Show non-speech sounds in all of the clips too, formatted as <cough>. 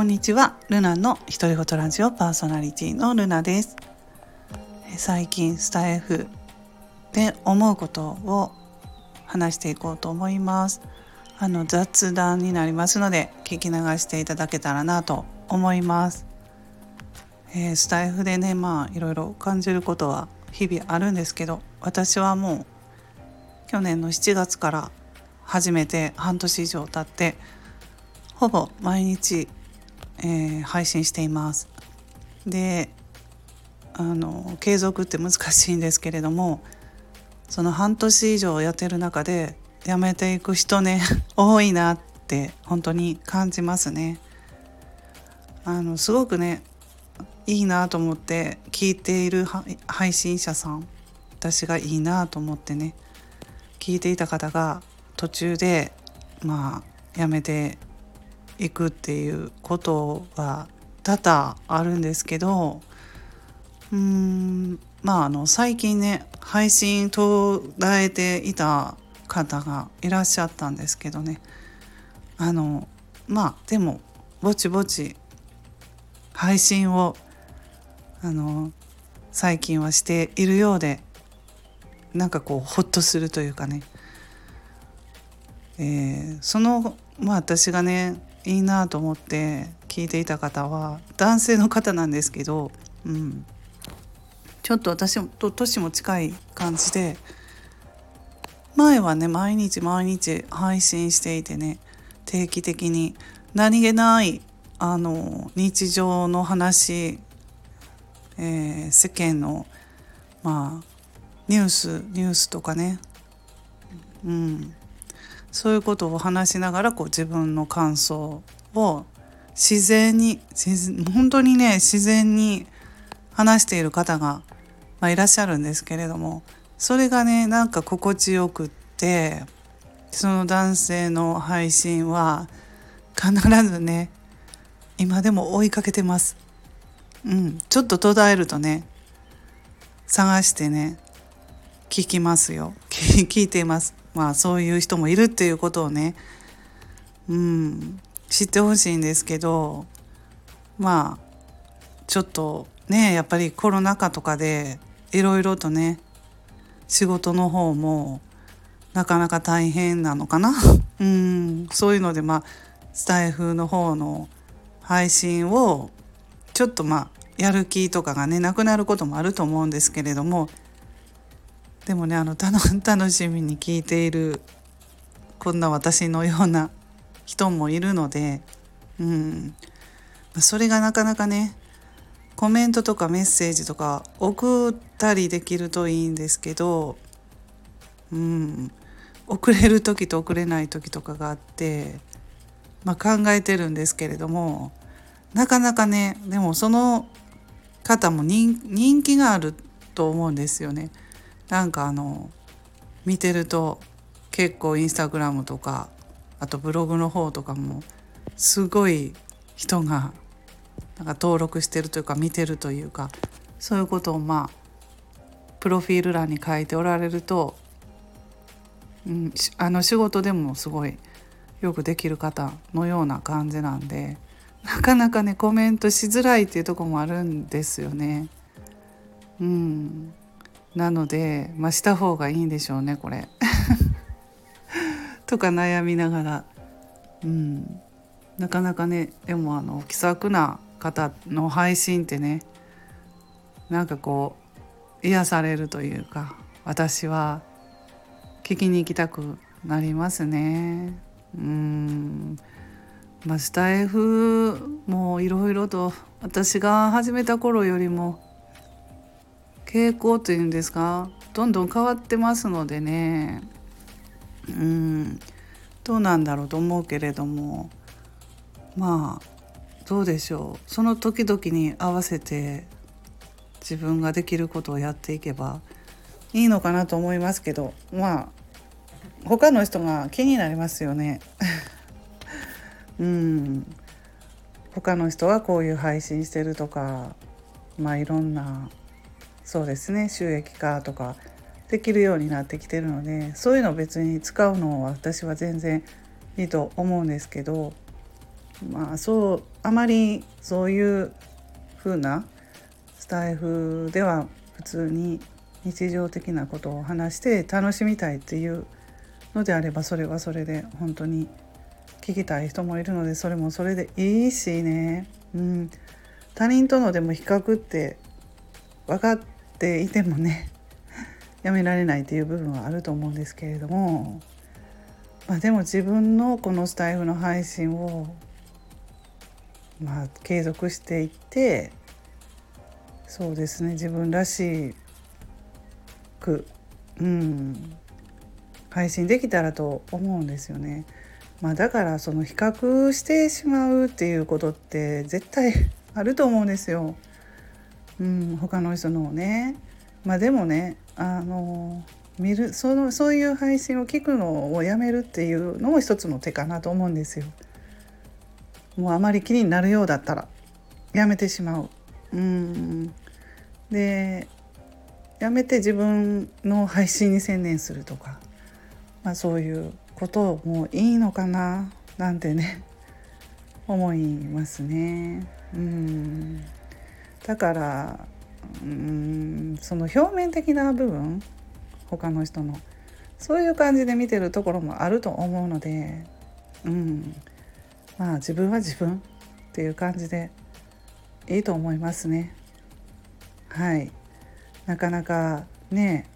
こんにちは。ルナの独り言ラジオパーソナリティのルナです。最近スタイフで思うことを話していこうと思います。あの雑談になりますので聞き流していただけたらなと思います、えー、スタイフでねまあいろいろ感じることは日々あるんですけど私はもう去年の7月から始めて半年以上経ってほぼ毎日えー、配信しています。であの継続って難しいんですけれどもその半年以上やってる中でやめていく人ね <laughs> 多いなって本当に感じますね。あのすごくねいいなと思って聞いている配信者さん私がいいなと思ってね聞いていた方が途中でまあやめていくっていうことが多々あるんですけどうーんまああの最近ね配信途絶えていた方がいらっしゃったんですけどね。あのまあでもぼちぼち配信をあの最近はしているようでなんかこうほっとするというかね、えー、そのまあ私がねいいなと思って聞いていた方は男性の方なんですけど、うん、ちょっと私と年も近い感じで前はね毎日毎日配信していてね定期的に何気ないあの日常の話、えー、世間のまあニュースニュースとかね、うん、そういうことを話しながらこう自分の感想を自然に本当にね自然に話している方が、まあ、いらっしゃるんですけれどもそれがねなんか心地よくってその男性の配信は必ずね今でも追いかけてます。うん、ちょっと途絶えるとね探してね聞きますよ <laughs> 聞いていますまあそういう人もいるっていうことをねうん知ってほしいんですけどまあちょっとねやっぱりコロナ禍とかでいろいろとね仕事の方もなかなか大変なのかな？<laughs> うんそういうのでまあスタイフの方の配信をちょっとまあやる気とかがねなくなることもあると思うんですけれどもでもねあの <laughs> 楽しみに聞いているこんな私のような人もいるので、うん、それがなかなかねコメントとかメッセージとか送ったりできるといいんですけど、うん、送れる時と送れない時とかがあって、まあ、考えてるんですけれどもなかなかねでもその方も人気があると思うんですよね。なんかあの見てると結構インスタグラムとかあとブログの方とかもすごい人がなんか登録してるというか見てるというかそういうことをまあプロフィール欄に書いておられると、うん、あの仕事でもすごいよくできる方のような感じなんでなかなかねコメントしづらいっていうとこもあるんですよね。うん、なので、まあ、した方がいいんでしょうねこれ。<laughs> とか悩みながら、うん、なかなかねでもあの気さくな方の配信ってねなんかこう癒されるというか私は聞きに行きたくなりますね。うんまあ、スタイフもいろいろと私が始めた頃よりも傾向というんですかどんどん変わってますのでね。うん。どうなんだろうと思うけれども。まあどうでしょう。その時々に合わせて自分ができることをやっていけばいいのかなと思いますけど。まあ他の人が気になりますよね。<laughs> うん。他の人はこういう配信してるとかまあいろんなそうですね。収益化とかできるようになってきてるのでそういうの別に使うのは私は全然いいと思うんですけどまあそうあまりそういう風なスタイフでは普通に日常的なことを話して楽しみたいっていうのであればそれはそれで本当に聞きたい人もいるのでそれもそれでいいしね、うん、他人とのでも比較って分かっていてもね <laughs> やめられないっていう部分はあると思うんですけれども、まあ、でも自分のこのスタイフの配信をまあ継続していってそうですね自分らしく、うん、配信できたらと思うんですよね。まあ、だからその比較してしまうっていうことって絶対 <laughs> あると思うんですよ。うん、他の人のね。まあでもねあの見るそのそういう配信を聞くのをやめるっていうのも一つの手かなと思うんですよ。もうあまり気になるようだったらやめてしまう。うんでやめて自分の配信に専念するとか、まあ、そういうこともいいのかななんてね思いますね。うんだからうんその表面的な部分他の人のそういう感じで見てるところもあると思うので、うん、まあ自分は自分っていう感じでいいと思いますね。はいなかなかね、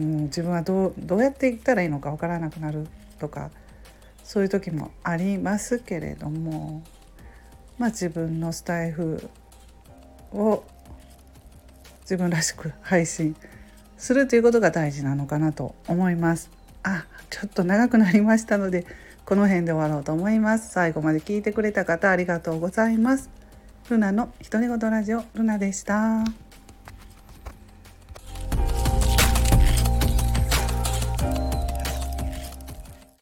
うん、自分はどうどうやっていったらいいのかわからなくなるとかそういう時もありますけれどもまあ自分のスタイフを自分らしく配信するということが大事なのかなと思います。あちょっと長くなりましたのでこの辺で終わろうと思います。最後まで聞いてくれた方ありがとうございます。ルナの独り言ラジオルナでした。